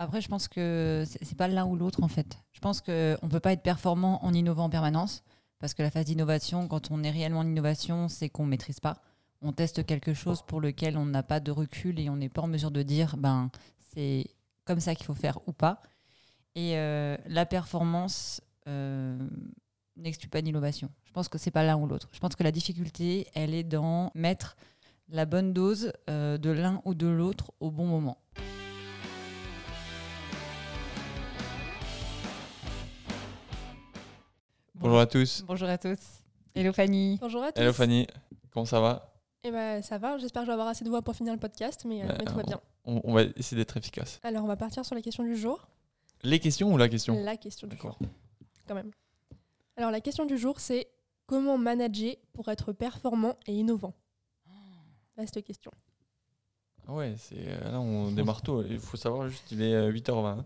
Après, je pense que c'est pas l'un ou l'autre en fait. Je pense qu'on peut pas être performant en innovant en permanence parce que la phase d'innovation, quand on est réellement en innovation, c'est qu'on maîtrise pas. On teste quelque chose pour lequel on n'a pas de recul et on n'est pas en mesure de dire ben c'est comme ça qu'il faut faire ou pas. Et euh, la performance euh, n'exclut pas l'innovation. Je pense que c'est pas l'un ou l'autre. Je pense que la difficulté, elle est dans mettre la bonne dose euh, de l'un ou de l'autre au bon moment. Bonjour à tous. Bonjour à tous. Hello Fanny. Bonjour à tous. Hello Fanny, comment ça va? Eh ben, ça va, j'espère que je vais avoir assez de voix pour finir le podcast, mais, euh, mais tout va on- bien. on, on va essayer d'être efficace. Alors, on va partir sur la question du jour. Les questions ou la question? La question du jour, D'accord. quand même. Alors, la question du jour, c'est comment manager pour être performant et innovant? Vaste question. Ah ouais, c'est euh, là on démarre tôt. Il faut savoir juste il est euh, 8h20.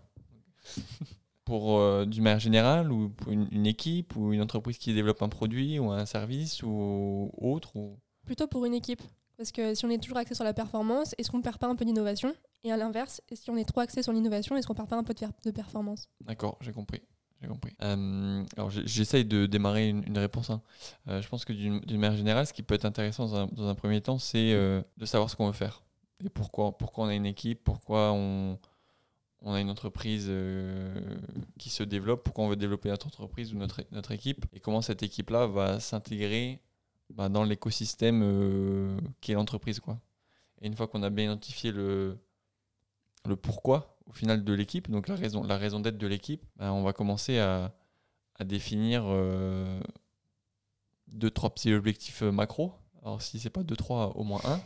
pour euh, du manière générale ou pour une, une équipe ou une entreprise qui développe un produit ou un service ou autre ou... Plutôt pour une équipe. Parce que si on est toujours axé sur la performance, est-ce qu'on ne perd pas un peu d'innovation? Et à l'inverse, si on est trop axé sur l'innovation, est-ce qu'on perd pas un peu de, de performance? D'accord, j'ai compris. J'ai compris. Euh, alors j'essaye de démarrer une, une réponse. hein. Euh, je pense que d'une d'une manière générale, ce qui peut être intéressant dans un, dans un premier temps, c'est euh, de savoir ce qu'on veut faire et pourquoi, pourquoi on a une équipe, pourquoi on, on a une entreprise euh, qui se développe, pourquoi on veut développer notre entreprise ou notre, équipe et comment cette équipe-là va s'intégrer bah, dans l'écosystème euh, qui est l'entreprise. Et une fois qu'on a bien identifié le, pourquoi au final de l'équipe, donc la raison, d'être de l'équipe, ben, on va commencer à, définir euh, deux, trois petits objectifs euh, macro. Alors si c'est pas deux, trois, au moins un.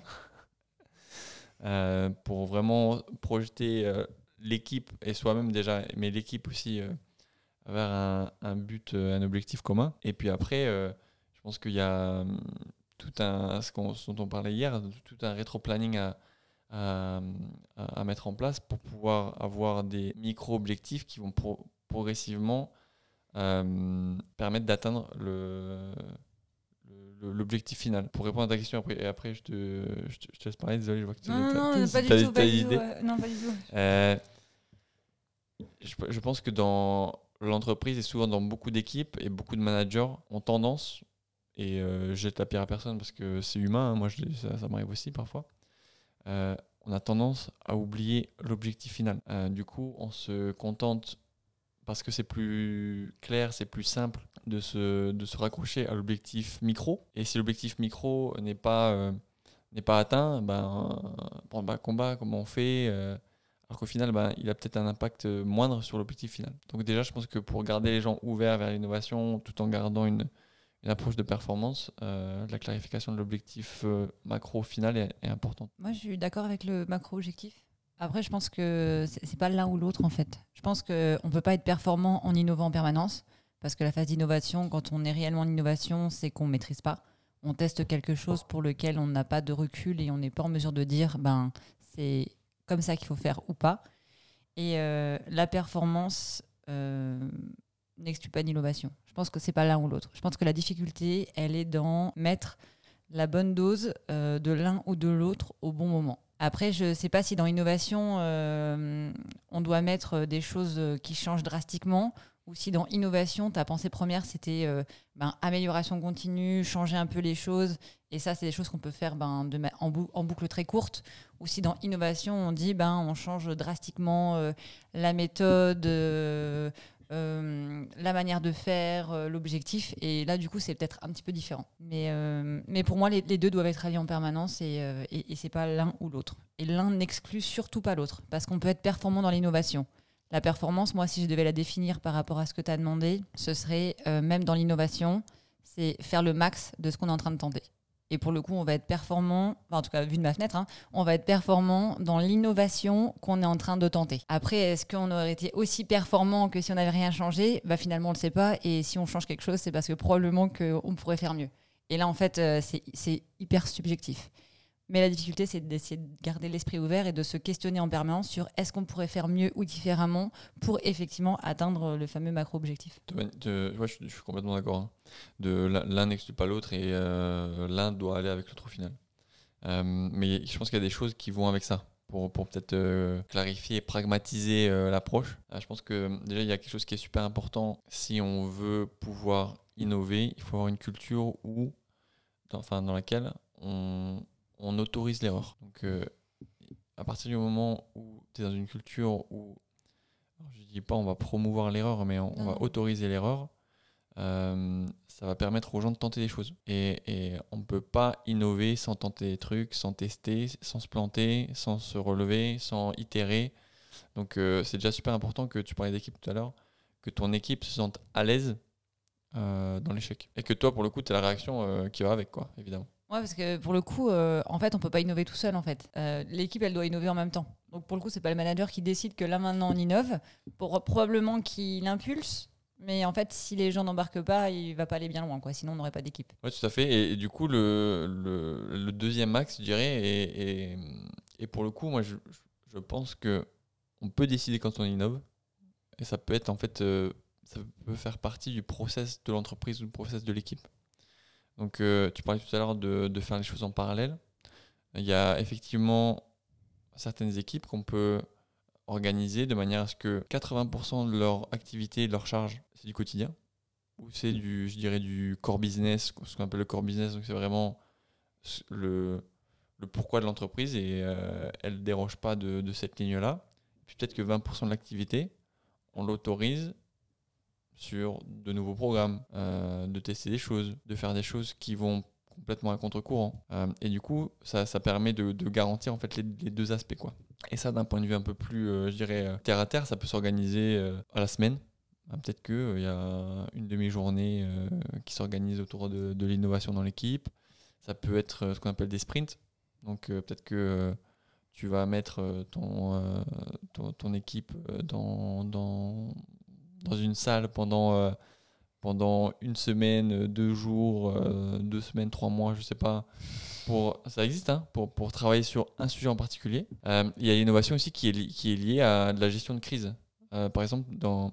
Pour vraiment projeter l'équipe et soi-même déjà, mais l'équipe aussi euh, vers un, but, euh, un objectif commun. Et puis après, euh, je pense qu'il y a hum, tout un, ce, dont on parlait hier, tout un rétro-planning à, à, mettre en place pour pouvoir avoir des micro-objectifs qui vont pro- progressivement euh, permettre d'atteindre le- l'objectif final. Pour répondre à ta question, après, et après je, te, je, te, je te laisse parler, désolé, je vois que tu Non, non, non, pas du t'as- tout. t'as Pas une du tout idée ouais. Non, pas du tout. euh, je, je pense que dans l'entreprise et souvent dans beaucoup d'équipes et beaucoup de managers ont tendance, et euh, je jette la pierre à personne parce que c'est humain, hein, moi je, l'ai- ça, ça m'arrive aussi parfois, euh, on a tendance à oublier l'objectif final. Euh, du coup, on se contente parce que c'est plus clair, c'est plus simple de se, de se raccrocher à l'objectif micro. Et si l'objectif micro n'est pas, euh, n'est pas atteint, ben, bon, ben, combat, comment on fait euh, alors qu'au final, ben, il a peut-être un impact euh, moindre sur l'objectif final. Donc déjà, je pense que pour garder les gens ouverts vers l'innovation, tout en gardant une, une approche de performance, euh, la clarification de l'objectif euh, macro final est importante. Moi, je suis d'accord avec le macro-objectif. Après, je pense que c'est pas l'un ou l'autre en fait. Je pense qu'on peut pas être performant en innovant en permanence parce que la phase d'innovation, quand on est réellement en innovation, c'est qu'on maîtrise pas. On teste quelque chose pour lequel on n'a pas de recul et on n'est pas en mesure de dire ben c'est comme ça qu'il faut faire ou pas. Et euh, la performance euh, n'exclut pas l'innovation. Je pense que c'est pas l'un ou l'autre. Je pense que la difficulté, elle est dans mettre la bonne dose euh, de l'un ou de l'autre au bon moment. Après, je ne sais pas si dans innovation, euh, on doit mettre des choses euh, qui changent drastiquement ou si dans innovation, ta pensée première, c'était euh, ben, amélioration continue, changer un peu les choses. Et ça, c'est des choses qu'on peut faire ben, en, bou- en boucle très courte. Ou si dans innovation, on dit ben, on change drastiquement euh, la méthode, euh, euh, la manière de faire, euh, l'objectif. Et là, du coup, c'est peut-être un petit peu différent. Mais, euh, mais pour moi, les, deux doivent être alliés en permanence et, et, et c'est pas l'un ou l'autre. Et l'un n'exclut surtout pas l'autre, parce qu'on peut être performant dans l'innovation. La performance, moi, si je devais la définir par rapport à ce que tu as demandé, ce serait, même dans l'innovation, c'est faire le max de ce qu'on est en train de tenter. Et pour le coup, on va être performant, enfin, en tout cas, vu de ma fenêtre, hein, on va être performant dans l'innovation qu'on est en train de tenter. Après, est-ce qu'on aurait été aussi performant que si on n'avait rien changé? Bah, Finalement, on ne le sait pas. Et si on change quelque chose, c'est parce que probablement qu'on pourrait faire mieux. Et là, en fait, euh, c'est- c'est hyper subjectif. Mais la difficulté, c'est d'essayer de garder l'esprit ouvert et de se questionner en permanence sur est-ce qu'on pourrait faire mieux ou différemment pour effectivement atteindre le fameux macro-objectif. Je, suis- complètement d'accord. hein. L'un- n'exclut pas l'autre et euh, l'un doit aller avec l'autre au final. Euh, mais je pense qu'il y a des choses qui vont avec ça. pour, pour peut-être euh, clarifier et pragmatiser l'approche. Je pense que déjà, il y a quelque chose qui est super important. Si on veut pouvoir innover, il faut avoir une culture où, enfin, dans laquelle on, on autorise l'erreur. Donc, euh, à partir du moment où tu es dans une culture où, je dis pas on va promouvoir l'erreur, mais on, va autoriser l'erreur, euh, ça va permettre aux gens de tenter des choses. Et, et on ne peut pas innover sans tenter des trucs, sans tester, sans se planter, sans se relever, sans itérer. Donc euh, c'est déjà super important que tu parlais d'équipe tout à l'heure, que ton équipe se sente à l'aise euh, dans l'échec. Et que toi, pour le coup, tu as la réaction qui va avec, quoi, évidemment. Ouais, parce que pour le coup, euh, en fait, on peut pas innover tout seul. En fait, Euh, l'équipe, elle doit innover en même temps. Donc pour le coup, c'est pas le manager qui décide que là maintenant on innove. Pour probablement qu'il impulse, mais en fait, si les gens n'embarquent pas, il va pas aller bien loin, quoi. Sinon, on n'aurait pas d'équipe. Oui, tout à fait. Et, du coup, le, deuxième axe, je dirais, et, pour le coup, moi, je, je pense que on peut décider quand on innove. Et ça peut être, en fait, euh, ça peut faire partie du process de l'entreprise ou du process de l'équipe. Donc, euh, tu parlais tout à l'heure de, faire les choses en parallèle. Il y a effectivement certaines équipes qu'on peut organiser de manière à ce que 80% de leur activité, de leur charge, c'est du quotidien ou c'est du, je dirais, du core business, ce qu'on appelle le core business, donc c'est vraiment le pourquoi de l'entreprise et euh, elle ne déroge pas de, de cette ligne-là. Puis peut-être que 20% de l'activité, on l'autorise sur de nouveaux programmes, euh, de tester des choses, de faire des choses qui vont complètement à contre-courant. Euh, et du coup, ça, ça permet de, garantir en fait les, deux aspects. Quoi. Et ça, d'un point de vue un peu plus, euh, je dirais, terre à terre, ça peut s'organiser à la semaine. Ah, Peut-être qu'il y a une demi-journée qui s'organise autour de, l'innovation dans l'équipe. Ça peut être ce qu'on appelle des sprints. Donc peut-être que tu vas mettre ton, ton, ton équipe dans, dans, dans une salle pendant, euh, pendant une semaine, euh, deux jours, euh, deux semaines, trois mois, je sais pas. Pour, ça existe, hein, pour, pour travailler sur un sujet en particulier. Euh, Il y a l'innovation aussi qui est, li- qui est liée à de la gestion de crise. Euh, par exemple, dans,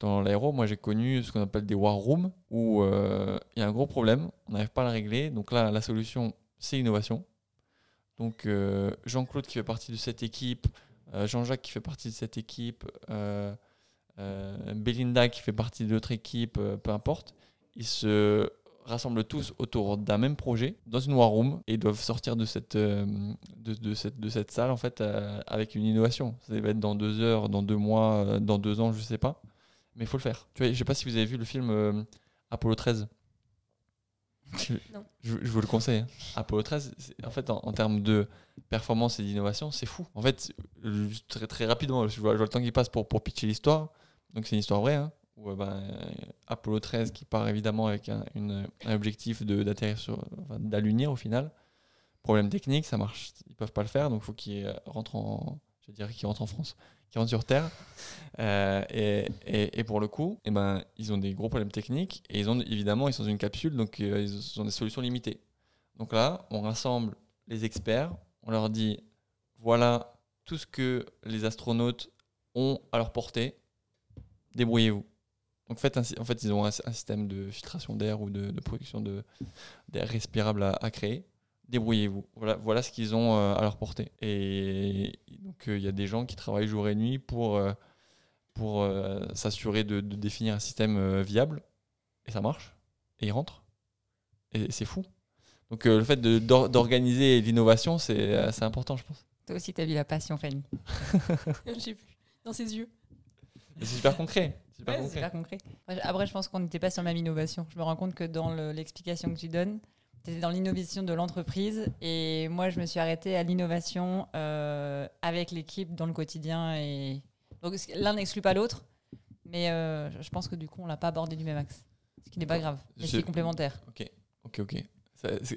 dans l'aéro, moi j'ai connu ce qu'on appelle des war rooms où euh, il y a un gros problème, on n'arrive pas à la régler. Donc là, la solution, c'est l'innovation. Donc euh, Jean-Claude qui fait partie de cette équipe, euh, Jean-Jacques qui fait partie de cette équipe, euh, euh, Belinda qui fait partie de l'autre équipe, euh, peu importe, ils se rassemblent tous autour d'un même projet dans une war room et ils doivent sortir de cette, euh, de, de cette, de cette salle en fait euh, avec une innovation. Ça va être dans deux heures, dans deux mois, euh, dans deux ans, je sais pas. Mais il faut le faire. Tu vois, je sais pas si vous avez vu le film euh, Apollo 13. Je, je- je vous le conseille. hein. Apollo 13, c'est- en fait, en, en termes de performance et d'innovation, c'est fou. En fait, euh, très, très rapidement, je vois, je vois le temps qui passe pour, pour pitcher l'histoire. Donc, c'est une histoire vraie. hein, où, euh, ben, euh, Apollo 13 qui part évidemment avec un, objectif d'atterrir sur, au final. Problème technique, ça marche. Ils peuvent pas le faire, donc faut qu'ils euh, rentrent en, France, qu'ils rentrent sur Terre. Et, pour le coup, eh ben, ils ont des gros problèmes techniques et ils évidemment ils sont dans une capsule, donc ils ont des solutions limitées. Donc là, on rassemble les experts, on leur dit voilà tout ce que les astronautes ont à leur portée, débrouillez-vous. Donc faites un sy- en fait, ils ont un, un système de filtration d'air ou de, de production de- d'air respirable à, à créer. Débrouillez-vous. Voilà, voilà ce qu'ils ont euh, à leur portée. Et donc euh, il y a des gens qui travaillent jour et nuit pour, euh, pour euh, s'assurer de, de définir un système euh, viable. Et ça marche. Et ils rentrent. Et c'est fou. Donc euh, le fait d'organiser l'innovation, c'est c'est important, je pense. Toi aussi, t'as vu la passion, Fanny. J'ai vu dans ses yeux. C'est super concret. C'est super Ouais, c'est concret. super concret. Après, je pense qu'on n'était pas sur la même innovation. Je me rends compte que dans le- l'explication que tu donnes, tu étais dans l'innovation de l'entreprise. Et moi, je me suis arrêtée à l'innovation euh, avec l'équipe dans le quotidien. Et... Donc, l'un n'exclut pas l'autre. Mais euh, je pense que du coup, on l'a pas abordé du même axe. Ce qui n'est pas grave. Mais C'est- complémentaire. Ok, ok, ok.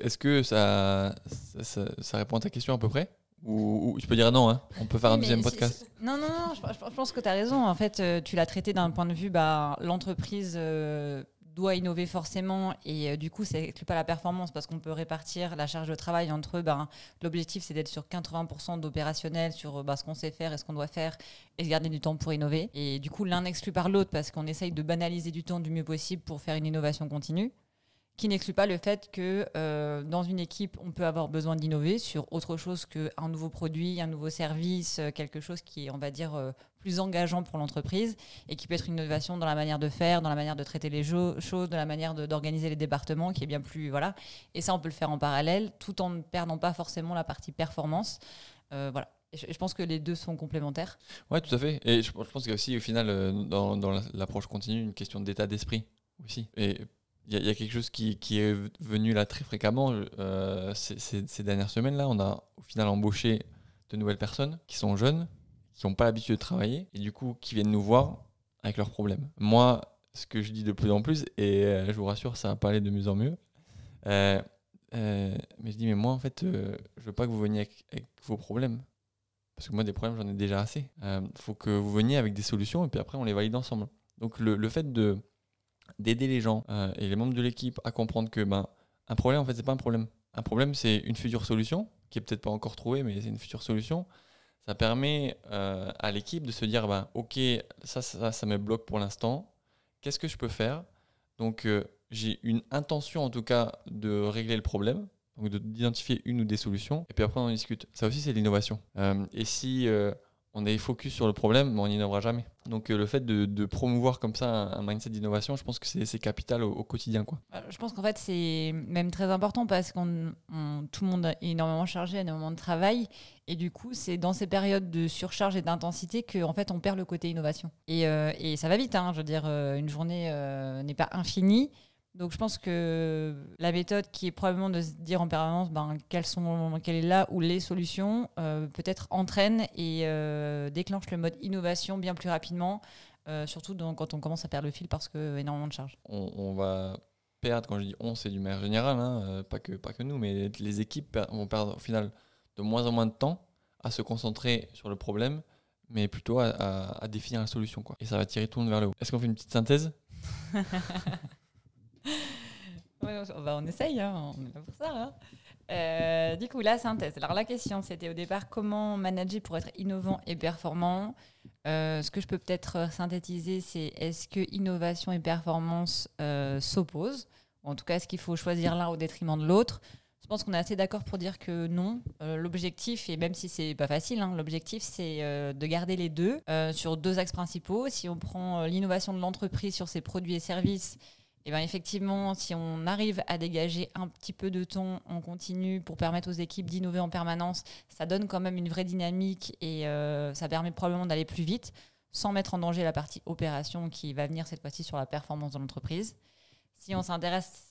Est-ce que ça, ça, ça- ça répond à ta question à peu près? Ou, ou tu peux dire non, hein on peut faire un Oui, deuxième podcast. Non, non, non, je, je- je pense que tu as raison. En fait, euh, tu l'as traité d'un point de vue, bah, l'entreprise euh, doit innover forcément et euh, du coup, ça n'exclut pas la performance parce qu'on peut répartir la charge de travail entre, ben, l'objectif c'est d'être sur 80% d'opérationnel, sur bah, ce qu'on sait faire et ce qu'on doit faire et se garder du temps pour innover. Et du coup, l'un n'exclut par l'autre parce qu'on essaye de banaliser du temps du mieux possible pour faire une innovation continue qui n'exclut pas le fait que euh, dans une équipe, on peut avoir besoin d'innover sur autre chose qu'un nouveau produit, un nouveau service, euh, quelque chose qui est, on va dire, euh, plus engageant pour l'entreprise et qui peut être une innovation dans la manière de faire, dans la manière de traiter les choses, dans la manière d'organiser les départements, qui est bien plus... Voilà. Et ça, on peut le faire en parallèle, tout en ne perdant pas forcément la partie performance. voilà. Je, pense que les deux sont complémentaires. Oui, tout à fait. Et je, pense qu'il y a aussi, au final, dans, l'approche continue, une question d'état d'esprit aussi. Il y, a quelque chose qui, qui, est venu là très fréquemment euh, ces, dernières semaines-là. On a au final embauché de nouvelles personnes qui sont jeunes, qui n'ont pas l'habitude de travailler et du coup qui viennent nous voir avec leurs problèmes. Moi, ce que je dis de plus en plus, et euh, je vous rassure, ça va pas aller de mieux en mieux, euh, mais je dis, mais moi en fait, je veux pas que vous veniez avec, avec, vos problèmes. Parce que moi, des problèmes, j'en ai déjà assez. Il faut que vous veniez avec des solutions et puis après, on les valide ensemble. Donc le, le fait de d'aider les gens euh, et les membres de l'équipe à comprendre que ben, un problème, en fait, c'est pas un problème. Un problème, c'est une future solution, qui est peut-être pas encore trouvée, mais c'est une future solution. Ça permet euh, à l'équipe de se dire, ben, ok, ça, ça, ça me bloque pour l'instant. Qu'est-ce que je peux faire? Donc, euh, j'ai une intention, en tout cas, de régler le problème, donc d'identifier une ou des solutions, et puis après, on en discute. Ça aussi, c'est l'innovation. et si on est focus sur le problème, mais on n'innovera jamais. Donc euh, le fait de, promouvoir comme ça un, mindset d'innovation, je pense que c'est capital au, quotidien. Quoi. Euh, je pense qu'en fait c'est même très important parce que tout le monde est énormément chargé, énormément de travail. Et du coup, c'est dans ces périodes de surcharge et d'intensité qu'en fait on perd le côté innovation. Et, euh, et ça va vite, hein, je veux dire, une journée n'est pas infinie. Donc je pense que la méthode qui est probablement de se dire en permanence ben, quelles sont, quelle est là ou les solutions, euh, peut-être entraîne et euh, déclenche le mode innovation bien plus rapidement, euh, surtout quand on commence à perdre le fil parce que énormément de charges. On, va perdre, quand je dis on, c'est du manière générale, hein, pas, que, pas que nous, mais les équipes vont perdre au final de moins en moins de temps à se concentrer sur le problème, mais plutôt à, à définir la solution. Quoi. Et ça va tirer tout le monde vers le haut. Est-ce qu'on fait une petite synthèse? on essaye, hein, on est là pour ça. Hein. Euh, du coup, la synthèse. Alors, la question, c'était au départ comment manager pour être innovant et performant? Euh, ce que je peux peut-être synthétiser, c'est est-ce que innovation et performance euh, s'opposent? En tout cas, est-ce qu'il faut choisir l'un au détriment de l'autre? Je pense qu'on est assez d'accord pour dire que non. l'objectif, et même si c'est pas facile, hein, l'objectif, c'est de garder les deux sur deux axes principaux. Si on prend l'innovation de l'entreprise sur ses produits et services, et bien effectivement, si on arrive à dégager un petit peu de temps en continu pour permettre aux équipes d'innover en permanence, ça donne quand même une vraie dynamique et euh, ça permet probablement d'aller plus vite sans mettre en danger la partie opération qui va venir cette fois-ci sur la performance de l'entreprise. Si on s'intéresse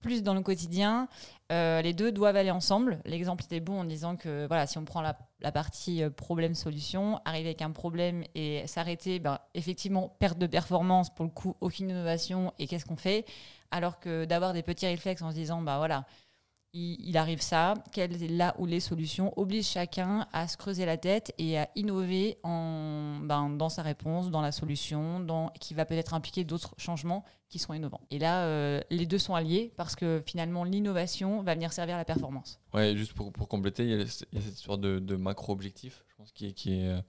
plus dans le quotidien. Euh, les deux doivent aller ensemble. L'exemple était bon en disant que voilà, si on prend la, partie euh, problème-solution, arriver avec un problème et s'arrêter, ben, effectivement, perte de performance, pour le coup, aucune innovation, et qu'est-ce qu'on fait? Alors que d'avoir des petits réflexes en se disant, bah voilà, il, arrive ça, sont là où les solutions obligent chacun à se creuser la tête et à innover en, ben, dans sa réponse, dans la solution, dans, qui va peut-être impliquer d'autres changements qui seront innovants. Et là, euh, les deux sont alliés parce que finalement, l'innovation va venir servir à la performance. Ouais, juste pour, pour compléter, il y, a, cette histoire de, macro-objectif, je pense, qui est, qui, est,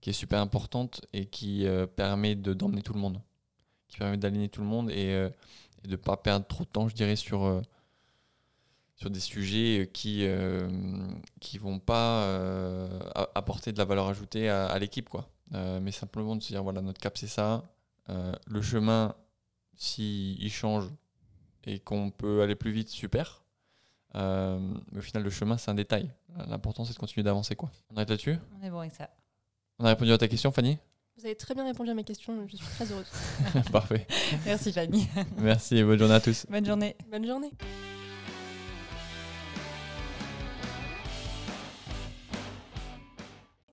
qui est super importante et qui euh, permet d'emmener tout le monde, qui permet d'aligner tout le monde et, euh, et de ne pas perdre trop de temps, je dirais, sur sur des sujets qui euh, qui vont pas euh, apporter de la valeur ajoutée à, l'équipe quoi euh, mais simplement de se dire voilà notre cap c'est ça le chemin s'il il change et qu'on peut aller plus vite super mais au final le chemin c'est un détail l'important c'est de continuer d'avancer quoi on arrête là-dessus? On est bon avec ça on a répondu à ta question Fanny? Vous avez très bien répondu à mes questions, je suis très heureuse. Parfait. Merci Fanny. Merci et bonne journée à tous. Bonne journée. Bonne journée.